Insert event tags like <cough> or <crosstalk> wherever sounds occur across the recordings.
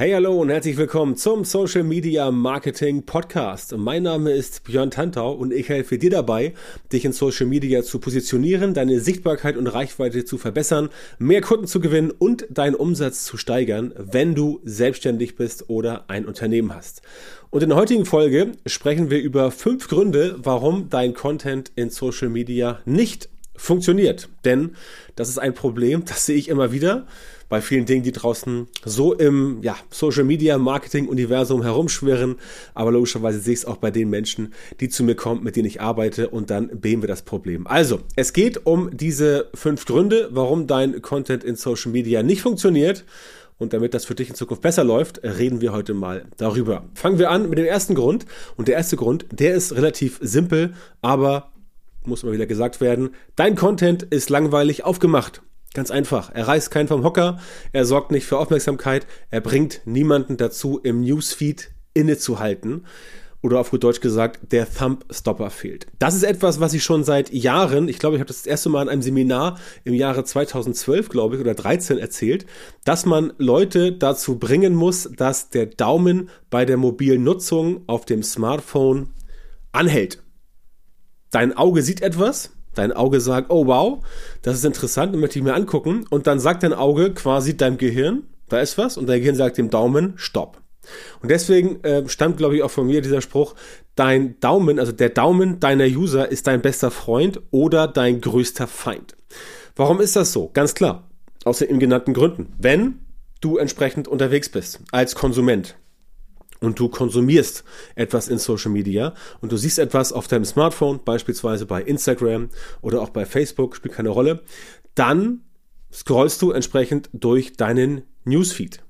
Hey, hallo und herzlich willkommen zum Social Media Marketing Podcast. Mein Name ist Björn Tantau und ich helfe dir dabei, dich in Social Media zu positionieren, deine Sichtbarkeit und Reichweite zu verbessern, mehr Kunden zu gewinnen und deinen Umsatz zu steigern, wenn du selbstständig bist oder ein Unternehmen hast. Und in der heutigen Folge sprechen wir über fünf Gründe, warum dein Content in Social Media nicht funktioniert. Denn das ist ein Problem, <laughs> das sehe ich immer wieder bei vielen Dingen, die draußen so im ja, Social Media Marketing Universum herumschwirren. Aber logischerweise sehe ich es auch bei den Menschen, die zu mir kommen, mit denen ich arbeite und dann beheben wir das Problem. Also, es geht um diese fünf Gründe, warum dein Content in Social Media nicht funktioniert. Und damit das für dich in Zukunft besser läuft, reden wir heute mal darüber. Fangen wir an mit dem ersten Grund. Und der erste Grund, der ist relativ simpel, aber muss mal wieder gesagt werden, dein Content ist langweilig aufgemacht. Ganz einfach. Er reißt keinen vom Hocker, er sorgt nicht für Aufmerksamkeit, er bringt niemanden dazu, im Newsfeed innezuhalten. Oder auf gut Deutsch gesagt, der Thumbstopper fehlt. Das ist etwas, was ich schon seit Jahren, ich glaube, ich habe das, das erste Mal in einem Seminar im Jahre 2012, glaube ich, oder 13 erzählt, dass man Leute dazu bringen muss, dass der Daumen bei der mobilen Nutzung auf dem Smartphone anhält. Dein Auge sieht etwas, Dein Auge sagt, oh wow, das ist interessant, möchte ich mir angucken. Und dann sagt dein Auge quasi deinem Gehirn, da ist was. Und dein Gehirn sagt dem Daumen, stopp. Und deswegen äh, stammt, glaube ich, auch von mir dieser Spruch, dein Daumen, also der Daumen deiner User ist dein bester Freund oder dein größter Feind. Warum ist das so? Ganz klar. Aus den genannten Gründen. Wenn du entsprechend unterwegs bist als Konsument, und du konsumierst etwas in Social Media und du siehst etwas auf deinem Smartphone, beispielsweise bei Instagram oder auch bei Facebook, spielt keine Rolle, dann scrollst du entsprechend durch deinen Newsfeed.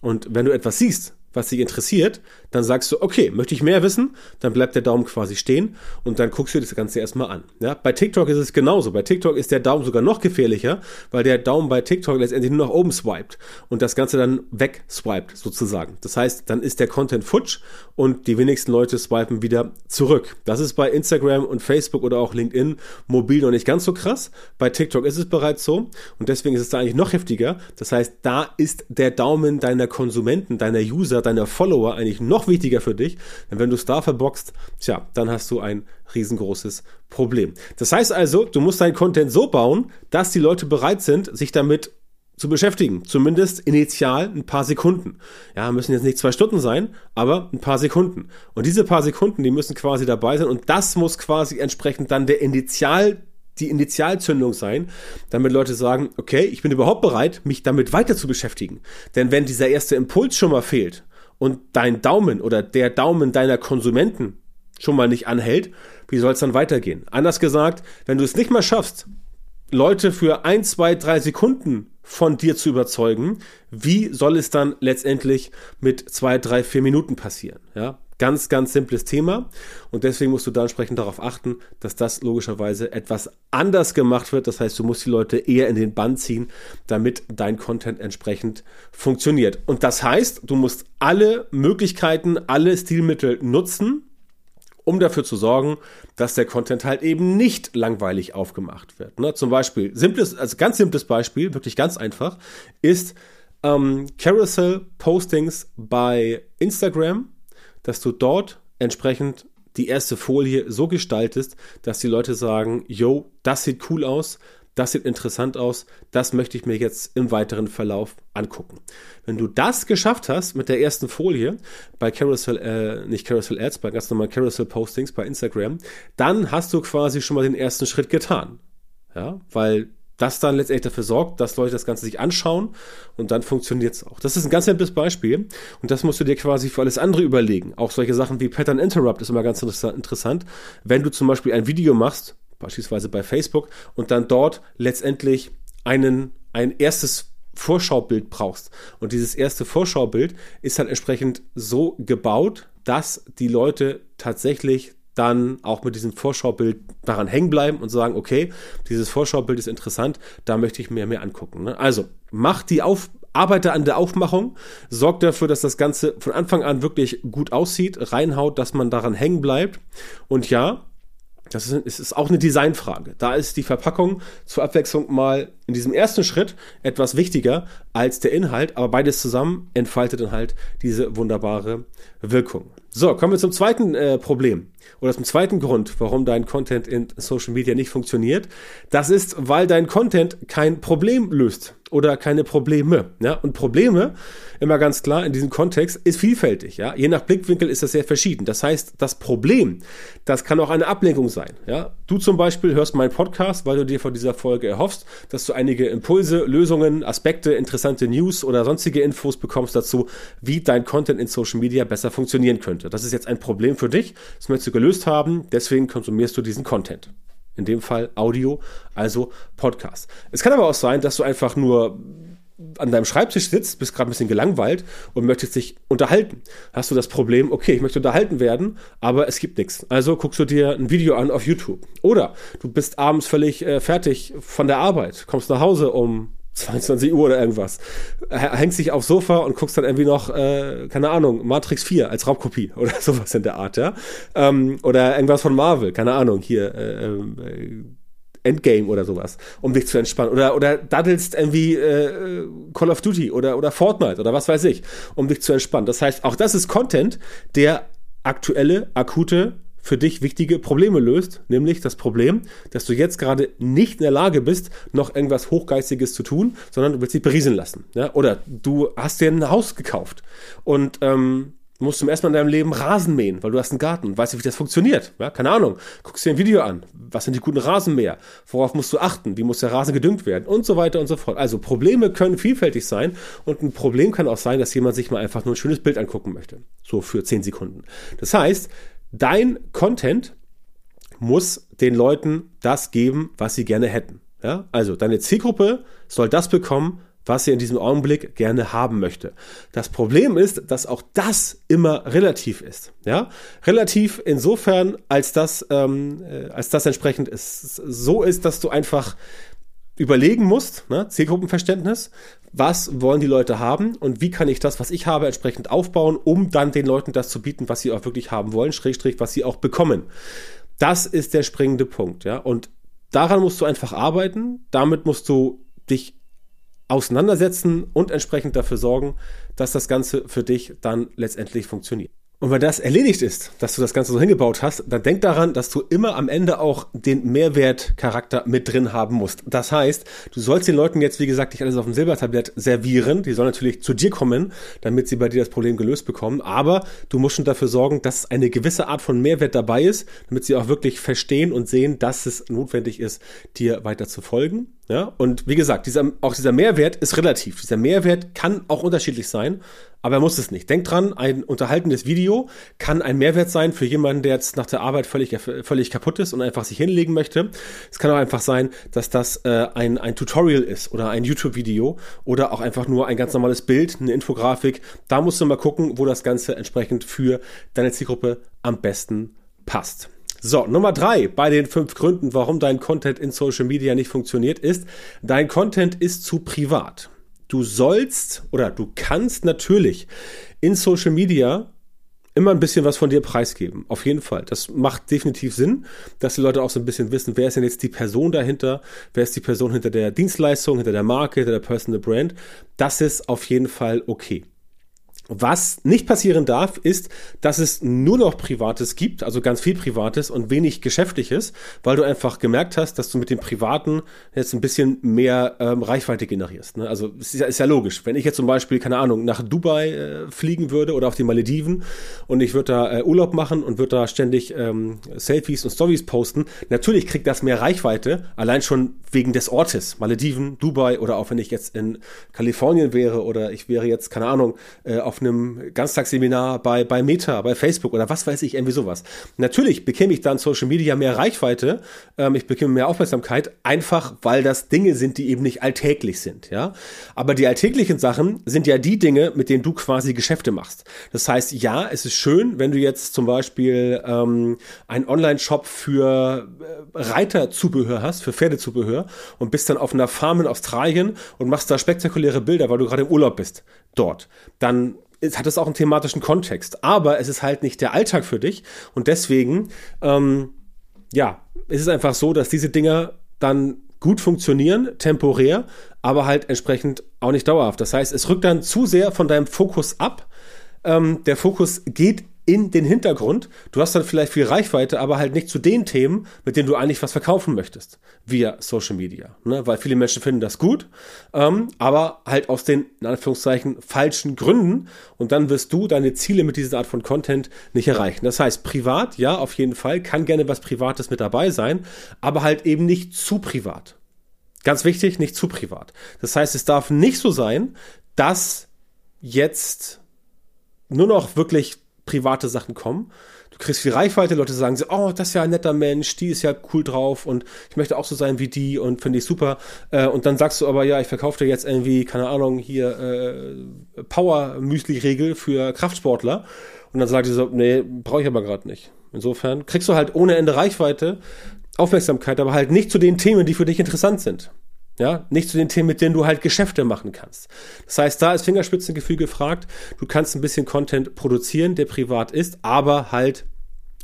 Und wenn du etwas siehst, was dich interessiert, dann sagst du, okay, möchte ich mehr wissen, dann bleibt der Daumen quasi stehen und dann guckst du das Ganze erstmal an. Ja, bei TikTok ist es genauso. Bei TikTok ist der Daumen sogar noch gefährlicher, weil der Daumen bei TikTok letztendlich nur nach oben swiped und das Ganze dann wegswiped sozusagen. Das heißt, dann ist der Content futsch und die wenigsten Leute swipen wieder zurück. Das ist bei Instagram und Facebook oder auch LinkedIn mobil noch nicht ganz so krass. Bei TikTok ist es bereits so und deswegen ist es da eigentlich noch heftiger. Das heißt, da ist der Daumen deiner Konsumenten, deiner User, deiner Follower eigentlich noch noch wichtiger für dich, denn wenn du es da verboxt, tja, dann hast du ein riesengroßes Problem. Das heißt also, du musst deinen Content so bauen, dass die Leute bereit sind, sich damit zu beschäftigen. Zumindest initial ein paar Sekunden. Ja, müssen jetzt nicht zwei Stunden sein, aber ein paar Sekunden. Und diese paar Sekunden, die müssen quasi dabei sein und das muss quasi entsprechend dann der Initial die Initialzündung sein, damit Leute sagen, okay, ich bin überhaupt bereit, mich damit weiter zu beschäftigen. Denn wenn dieser erste Impuls schon mal fehlt, und dein Daumen oder der Daumen deiner Konsumenten schon mal nicht anhält, wie soll es dann weitergehen? Anders gesagt, wenn du es nicht mal schaffst, Leute für ein, zwei, drei Sekunden von dir zu überzeugen, wie soll es dann letztendlich mit zwei, drei, vier Minuten passieren? Ja, Ganz, ganz simples Thema. Und deswegen musst du da entsprechend darauf achten, dass das logischerweise etwas anders gemacht wird. Das heißt, du musst die Leute eher in den Bann ziehen, damit dein Content entsprechend funktioniert. Und das heißt, du musst alle Möglichkeiten, alle Stilmittel nutzen, um dafür zu sorgen, dass der Content halt eben nicht langweilig aufgemacht wird. Ne? Zum Beispiel, simples, also ganz simples Beispiel, wirklich ganz einfach, ist ähm, Carousel-Postings bei Instagram dass du dort entsprechend die erste Folie so gestaltest, dass die Leute sagen, yo, das sieht cool aus, das sieht interessant aus, das möchte ich mir jetzt im weiteren Verlauf angucken. Wenn du das geschafft hast mit der ersten Folie bei Carousel, äh, nicht Carousel Ads, bei ganz normalen Carousel Postings bei Instagram, dann hast du quasi schon mal den ersten Schritt getan. Ja, weil das dann letztendlich dafür sorgt, dass Leute das Ganze sich anschauen und dann funktioniert es auch. Das ist ein ganz simples Beispiel und das musst du dir quasi für alles andere überlegen. Auch solche Sachen wie Pattern Interrupt ist immer ganz interessant. Wenn du zum Beispiel ein Video machst, beispielsweise bei Facebook, und dann dort letztendlich einen, ein erstes Vorschaubild brauchst. Und dieses erste Vorschaubild ist halt entsprechend so gebaut, dass die Leute tatsächlich dann auch mit diesem Vorschaubild daran hängen bleiben und sagen, okay, dieses Vorschaubild ist interessant, da möchte ich mir mehr angucken. Ne? Also, mach die auf, arbeite an der Aufmachung, sorgt dafür, dass das Ganze von Anfang an wirklich gut aussieht, reinhaut, dass man daran hängen bleibt. Und ja, das ist, ist auch eine Designfrage. Da ist die Verpackung zur Abwechslung mal in diesem ersten Schritt etwas wichtiger als der Inhalt, aber beides zusammen entfaltet dann halt diese wunderbare Wirkung. So, kommen wir zum zweiten äh, Problem oder zum zweiten Grund, warum dein Content in Social Media nicht funktioniert. Das ist, weil dein Content kein Problem löst oder keine Probleme. Ja? Und Probleme, immer ganz klar in diesem Kontext, ist vielfältig. Ja? Je nach Blickwinkel ist das sehr verschieden. Das heißt, das Problem, das kann auch eine Ablenkung sein. Ja? Du zum Beispiel hörst meinen Podcast, weil du dir von dieser Folge erhoffst, dass du einige Impulse, Lösungen, Aspekte, interessante News oder sonstige Infos bekommst dazu, wie dein Content in Social Media besser funktionieren könnte. Das ist jetzt ein Problem für dich. Das möchtest du gelöst haben. Deswegen konsumierst du diesen Content. In dem Fall Audio, also Podcast. Es kann aber auch sein, dass du einfach nur an deinem Schreibtisch sitzt, bist gerade ein bisschen gelangweilt und möchtest dich unterhalten. Hast du das Problem, okay, ich möchte unterhalten werden, aber es gibt nichts. Also guckst du dir ein Video an auf YouTube. Oder du bist abends völlig äh, fertig von der Arbeit, kommst nach Hause um 22 Uhr oder irgendwas. Hängst dich aufs Sofa und guckst dann irgendwie noch, äh, keine Ahnung, Matrix 4 als Raubkopie <laughs> oder sowas in der Art, ja. Ähm, oder irgendwas von Marvel, keine Ahnung, hier, äh, äh, Endgame oder sowas, um dich zu entspannen. Oder, oder daddelst irgendwie äh, Call of Duty oder, oder Fortnite oder was weiß ich, um dich zu entspannen. Das heißt, auch das ist Content, der aktuelle, akute für dich wichtige Probleme löst, nämlich das Problem, dass du jetzt gerade nicht in der Lage bist, noch irgendwas Hochgeistiges zu tun, sondern du willst dich berieseln lassen. Ja? Oder du hast dir ein Haus gekauft und ähm, musst zum ersten Mal in deinem Leben Rasen mähen, weil du hast einen Garten und weißt nicht, wie das funktioniert. Ja, keine Ahnung. Guckst dir ein Video an. Was sind die guten Rasenmäher? Worauf musst du achten? Wie muss der Rasen gedüngt werden? Und so weiter und so fort. Also Probleme können vielfältig sein und ein Problem kann auch sein, dass jemand sich mal einfach nur ein schönes Bild angucken möchte. So für zehn Sekunden. Das heißt, dein Content muss den Leuten das geben, was sie gerne hätten. Ja? Also deine Zielgruppe soll das bekommen, was sie in diesem Augenblick gerne haben möchte. Das Problem ist, dass auch das immer relativ ist. Ja? Relativ insofern, als das, ähm, äh, als das entsprechend ist, so ist, dass du einfach überlegen musst, ne, Zielgruppenverständnis, was wollen die Leute haben und wie kann ich das, was ich habe, entsprechend aufbauen, um dann den Leuten das zu bieten, was sie auch wirklich haben wollen, Schrägstrich, was sie auch bekommen. Das ist der springende Punkt, ja. Und daran musst du einfach arbeiten, damit musst du dich auseinandersetzen und entsprechend dafür sorgen, dass das Ganze für dich dann letztendlich funktioniert. Und wenn das erledigt ist, dass du das Ganze so hingebaut hast, dann denk daran, dass du immer am Ende auch den Mehrwertcharakter mit drin haben musst. Das heißt, du sollst den Leuten jetzt, wie gesagt, nicht alles auf dem Silbertablett servieren. Die sollen natürlich zu dir kommen, damit sie bei dir das Problem gelöst bekommen. Aber du musst schon dafür sorgen, dass eine gewisse Art von Mehrwert dabei ist, damit sie auch wirklich verstehen und sehen, dass es notwendig ist, dir weiter zu folgen. Ja, und wie gesagt, dieser, auch dieser Mehrwert ist relativ. Dieser Mehrwert kann auch unterschiedlich sein, aber er muss es nicht. Denk dran, ein unterhaltendes Video kann ein Mehrwert sein für jemanden, der jetzt nach der Arbeit völlig, völlig kaputt ist und einfach sich hinlegen möchte. Es kann auch einfach sein, dass das äh, ein, ein Tutorial ist oder ein YouTube-Video oder auch einfach nur ein ganz normales Bild, eine Infografik. Da musst du mal gucken, wo das Ganze entsprechend für deine Zielgruppe am besten passt. So, Nummer drei bei den fünf Gründen, warum dein Content in Social Media nicht funktioniert, ist, dein Content ist zu privat. Du sollst oder du kannst natürlich in Social Media immer ein bisschen was von dir preisgeben. Auf jeden Fall. Das macht definitiv Sinn, dass die Leute auch so ein bisschen wissen, wer ist denn jetzt die Person dahinter, wer ist die Person hinter der Dienstleistung, hinter der Marke, hinter der Personal Brand. Das ist auf jeden Fall okay. Was nicht passieren darf, ist, dass es nur noch Privates gibt, also ganz viel Privates und wenig Geschäftliches, weil du einfach gemerkt hast, dass du mit dem Privaten jetzt ein bisschen mehr ähm, Reichweite generierst. Ne? Also ist ja, ist ja logisch. Wenn ich jetzt zum Beispiel, keine Ahnung, nach Dubai äh, fliegen würde oder auf die Malediven und ich würde da äh, Urlaub machen und würde da ständig ähm, Selfies und Stories posten, natürlich kriegt das mehr Reichweite, allein schon wegen des Ortes. Malediven, Dubai oder auch wenn ich jetzt in Kalifornien wäre oder ich wäre jetzt, keine Ahnung, äh, auf einem Ganztagsseminar bei, bei Meta, bei Facebook oder was weiß ich, irgendwie sowas. Natürlich bekäme ich dann Social Media mehr Reichweite, ähm, ich bekäme mehr Aufmerksamkeit, einfach weil das Dinge sind, die eben nicht alltäglich sind, ja. Aber die alltäglichen Sachen sind ja die Dinge, mit denen du quasi Geschäfte machst. Das heißt, ja, es ist schön, wenn du jetzt zum Beispiel ähm, einen Online-Shop für äh, Reiterzubehör hast, für Pferdezubehör und bist dann auf einer Farm in Australien und machst da spektakuläre Bilder, weil du gerade im Urlaub bist dort. Dann hat es auch einen thematischen Kontext. Aber es ist halt nicht der Alltag für dich. Und deswegen, ähm, ja, ist es einfach so, dass diese Dinger dann gut funktionieren, temporär, aber halt entsprechend auch nicht dauerhaft. Das heißt, es rückt dann zu sehr von deinem Fokus ab. Ähm, der Fokus geht in den Hintergrund. Du hast dann vielleicht viel Reichweite, aber halt nicht zu den Themen, mit denen du eigentlich was verkaufen möchtest, via Social Media. Ne? Weil viele Menschen finden das gut, ähm, aber halt aus den, in Anführungszeichen, falschen Gründen. Und dann wirst du deine Ziele mit dieser Art von Content nicht erreichen. Das heißt, privat, ja, auf jeden Fall, kann gerne was Privates mit dabei sein, aber halt eben nicht zu privat. Ganz wichtig, nicht zu privat. Das heißt, es darf nicht so sein, dass jetzt nur noch wirklich private Sachen kommen. Du kriegst viel Reichweite, Leute sagen so, oh, das ist ja ein netter Mensch, die ist ja cool drauf und ich möchte auch so sein wie die und finde ich super. Äh, und dann sagst du aber, ja, ich verkaufe dir jetzt irgendwie, keine Ahnung, hier äh, Power-Müsli-Regel für Kraftsportler. Und dann sagt die so, nee, brauche ich aber gerade nicht. Insofern kriegst du halt ohne Ende Reichweite, Aufmerksamkeit, aber halt nicht zu den Themen, die für dich interessant sind. Ja, nicht zu den Themen, mit denen du halt Geschäfte machen kannst. Das heißt, da ist Fingerspitzengefühl gefragt. Du kannst ein bisschen Content produzieren, der privat ist, aber halt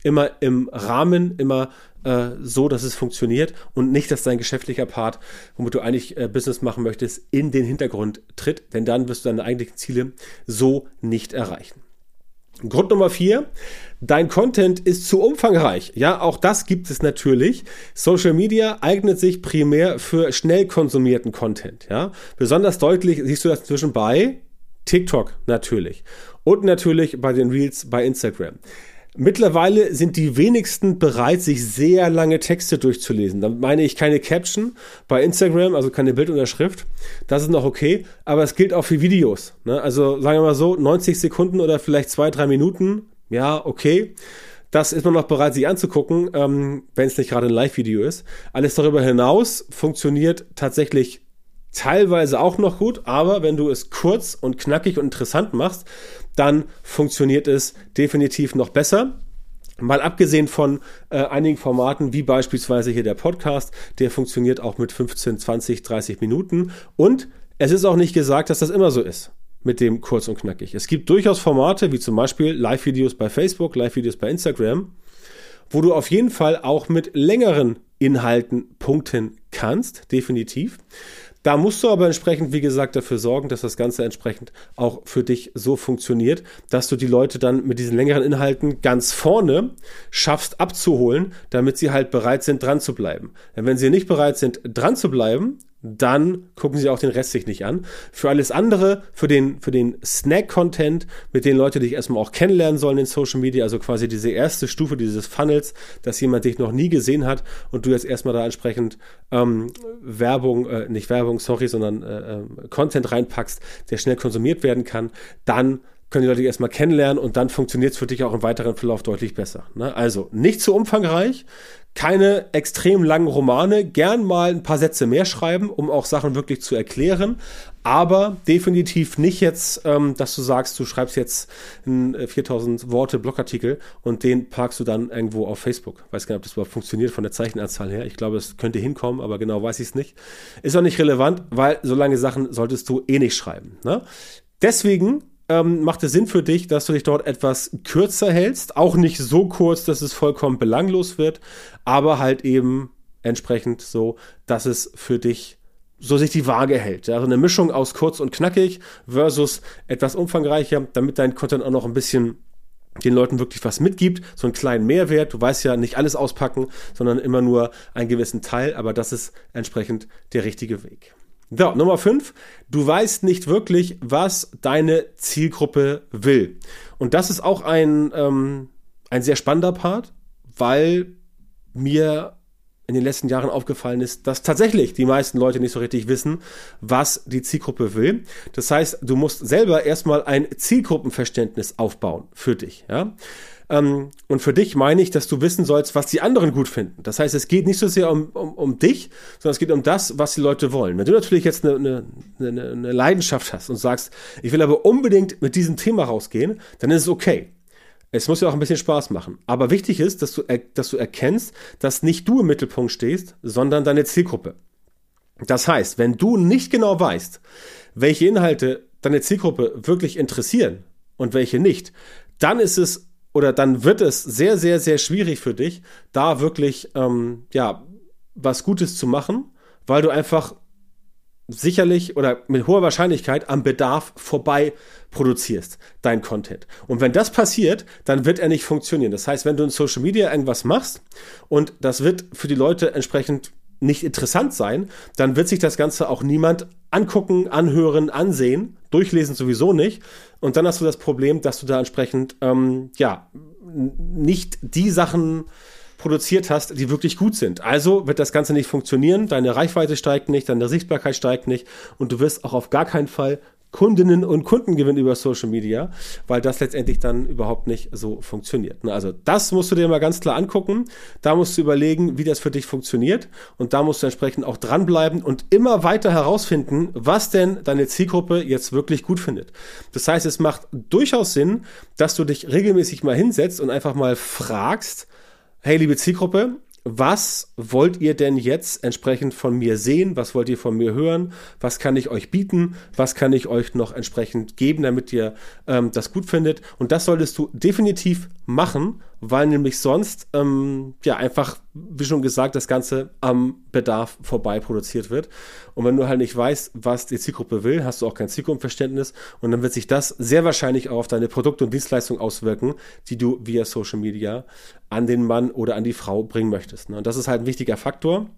immer im Rahmen, immer äh, so, dass es funktioniert und nicht, dass dein geschäftlicher Part, womit du eigentlich äh, Business machen möchtest, in den Hintergrund tritt, denn dann wirst du deine eigentlichen Ziele so nicht erreichen. Grund Nummer vier, dein Content ist zu umfangreich. Ja, auch das gibt es natürlich. Social Media eignet sich primär für schnell konsumierten Content. Ja, besonders deutlich siehst du das inzwischen bei TikTok natürlich und natürlich bei den Reels bei Instagram. Mittlerweile sind die wenigsten bereit, sich sehr lange Texte durchzulesen. Damit meine ich keine Caption bei Instagram, also keine Bildunterschrift. Das ist noch okay, aber es gilt auch für Videos. Ne? Also sagen wir mal so, 90 Sekunden oder vielleicht zwei, drei Minuten. Ja, okay. Das ist man noch bereit, sich anzugucken, ähm, wenn es nicht gerade ein Live-Video ist. Alles darüber hinaus funktioniert tatsächlich teilweise auch noch gut, aber wenn du es kurz und knackig und interessant machst, dann funktioniert es definitiv noch besser. Mal abgesehen von äh, einigen Formaten, wie beispielsweise hier der Podcast, der funktioniert auch mit 15, 20, 30 Minuten. Und es ist auch nicht gesagt, dass das immer so ist mit dem kurz und knackig. Es gibt durchaus Formate, wie zum Beispiel Live-Videos bei Facebook, Live-Videos bei Instagram, wo du auf jeden Fall auch mit längeren Inhalten punkten kannst, definitiv. Da musst du aber entsprechend, wie gesagt, dafür sorgen, dass das Ganze entsprechend auch für dich so funktioniert, dass du die Leute dann mit diesen längeren Inhalten ganz vorne schaffst abzuholen, damit sie halt bereit sind, dran zu bleiben. Denn wenn sie nicht bereit sind, dran zu bleiben, dann gucken sie auch den Rest sich nicht an. Für alles andere, für den, für den Snack-Content, mit den Leute dich erstmal auch kennenlernen sollen in Social Media, also quasi diese erste Stufe dieses Funnels, dass jemand dich noch nie gesehen hat und du jetzt erstmal da entsprechend ähm, Werbung, äh, nicht Werbung, sorry, sondern äh, äh, Content reinpackst, der schnell konsumiert werden kann, dann können die Leute erstmal kennenlernen und dann funktioniert es für dich auch im weiteren Verlauf deutlich besser. Ne? Also nicht zu umfangreich, keine extrem langen Romane, gern mal ein paar Sätze mehr schreiben, um auch Sachen wirklich zu erklären, aber definitiv nicht jetzt, ähm, dass du sagst, du schreibst jetzt einen 4000 äh, Worte Blogartikel und den parkst du dann irgendwo auf Facebook. Weiß gar nicht, ob das überhaupt funktioniert von der Zeichenanzahl her. Ich glaube, es könnte hinkommen, aber genau weiß ich es nicht. Ist auch nicht relevant, weil so lange Sachen solltest du eh nicht schreiben. Ne? Deswegen ähm, macht es Sinn für dich, dass du dich dort etwas kürzer hältst. Auch nicht so kurz, dass es vollkommen belanglos wird, aber halt eben entsprechend so, dass es für dich so sich die Waage hält. Also eine Mischung aus kurz und knackig versus etwas umfangreicher, damit dein Content auch noch ein bisschen den Leuten wirklich was mitgibt, so einen kleinen Mehrwert. Du weißt ja nicht alles auspacken, sondern immer nur einen gewissen Teil, aber das ist entsprechend der richtige Weg. So, Nummer 5. Du weißt nicht wirklich, was deine Zielgruppe will. Und das ist auch ein, ähm, ein sehr spannender Part, weil mir in den letzten Jahren aufgefallen ist, dass tatsächlich die meisten Leute nicht so richtig wissen, was die Zielgruppe will. Das heißt, du musst selber erstmal ein Zielgruppenverständnis aufbauen für dich. Ja? Ähm, und für dich meine ich, dass du wissen sollst, was die anderen gut finden. Das heißt, es geht nicht so sehr um, um, um dich, sondern es geht um das, was die Leute wollen. Wenn du natürlich jetzt eine, eine, eine, Leidenschaft hast und sagst, ich will aber unbedingt mit diesem Thema rausgehen, dann ist es okay. Es muss ja auch ein bisschen Spaß machen. Aber wichtig ist, dass du, dass du erkennst, dass nicht du im Mittelpunkt stehst, sondern deine Zielgruppe. Das heißt, wenn du nicht genau weißt, welche Inhalte deine Zielgruppe wirklich interessieren und welche nicht, dann ist es oder dann wird es sehr, sehr, sehr schwierig für dich, da wirklich ähm, ja was Gutes zu machen, weil du einfach sicherlich oder mit hoher Wahrscheinlichkeit am Bedarf vorbei produzierst, dein Content. Und wenn das passiert, dann wird er nicht funktionieren. Das heißt, wenn du in Social Media irgendwas machst und das wird für die Leute entsprechend nicht interessant sein, dann wird sich das Ganze auch niemand angucken, anhören, ansehen, durchlesen sowieso nicht. Und dann hast du das Problem, dass du da entsprechend ähm, ja nicht die Sachen produziert hast, die wirklich gut sind. Also wird das Ganze nicht funktionieren, deine Reichweite steigt nicht, deine Sichtbarkeit steigt nicht und du wirst auch auf gar keinen Fall Kundinnen und Kunden gewinnen über Social Media, weil das letztendlich dann überhaupt nicht so funktioniert. Also das musst du dir mal ganz klar angucken. Da musst du überlegen, wie das für dich funktioniert und da musst du entsprechend auch dranbleiben und immer weiter herausfinden, was denn deine Zielgruppe jetzt wirklich gut findet. Das heißt, es macht durchaus Sinn, dass du dich regelmäßig mal hinsetzt und einfach mal fragst, hey liebe Zielgruppe, was wollt ihr denn jetzt entsprechend von mir sehen? Was wollt ihr von mir hören? Was kann ich euch bieten? Was kann ich euch noch entsprechend geben, damit ihr ähm, das gut findet? Und das solltest du definitiv machen, weil nämlich sonst ähm, ja einfach, wie schon gesagt, das Ganze am Bedarf vorbei produziert wird. Und wenn du halt nicht weißt, was die Zielgruppe will, hast du auch kein Zielgruppenverständnis und dann wird sich das sehr wahrscheinlich auch auf deine Produkte und Dienstleistungen auswirken, die du via Social Media an den Mann oder an die Frau bringen möchtest. Ne? Und das ist halt ein wichtiger Faktor.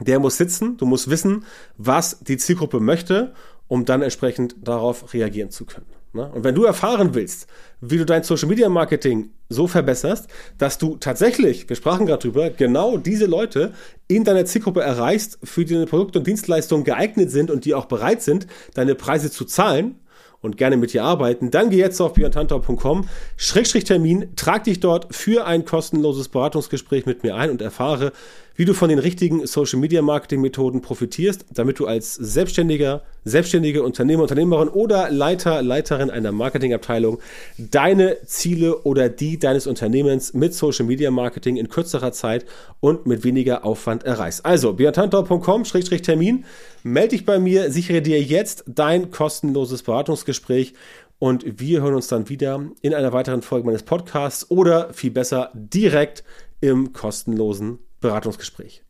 Der muss sitzen, du musst wissen, was die Zielgruppe möchte, um dann entsprechend darauf reagieren zu können. Ne? Und wenn du erfahren willst, wie du dein Social Media Marketing so verbesserst, dass du tatsächlich, wir sprachen gerade drüber, genau diese Leute in deiner Zielgruppe erreichst, für die deine Produkte und Dienstleistungen geeignet sind und die auch bereit sind, deine Preise zu zahlen, und gerne mit dir arbeiten, dann geh jetzt auf björntantau.com, Schrägstrich Termin, trag dich dort für ein kostenloses Beratungsgespräch mit mir ein und erfahre, wie du von den richtigen Social Media Marketing Methoden profitierst, damit du als Selbstständiger, selbstständige Unternehmer, Unternehmerin oder Leiter, Leiterin einer Marketingabteilung deine Ziele oder die deines Unternehmens mit Social Media Marketing in kürzerer Zeit und mit weniger Aufwand erreichst. Also björntantau.com-termin, melde dich bei mir, sichere dir jetzt dein kostenloses Beratungsgespräch und wir hören uns dann wieder in einer weiteren Folge meines Podcasts oder viel besser direkt im kostenlosen Beratungsgespräch.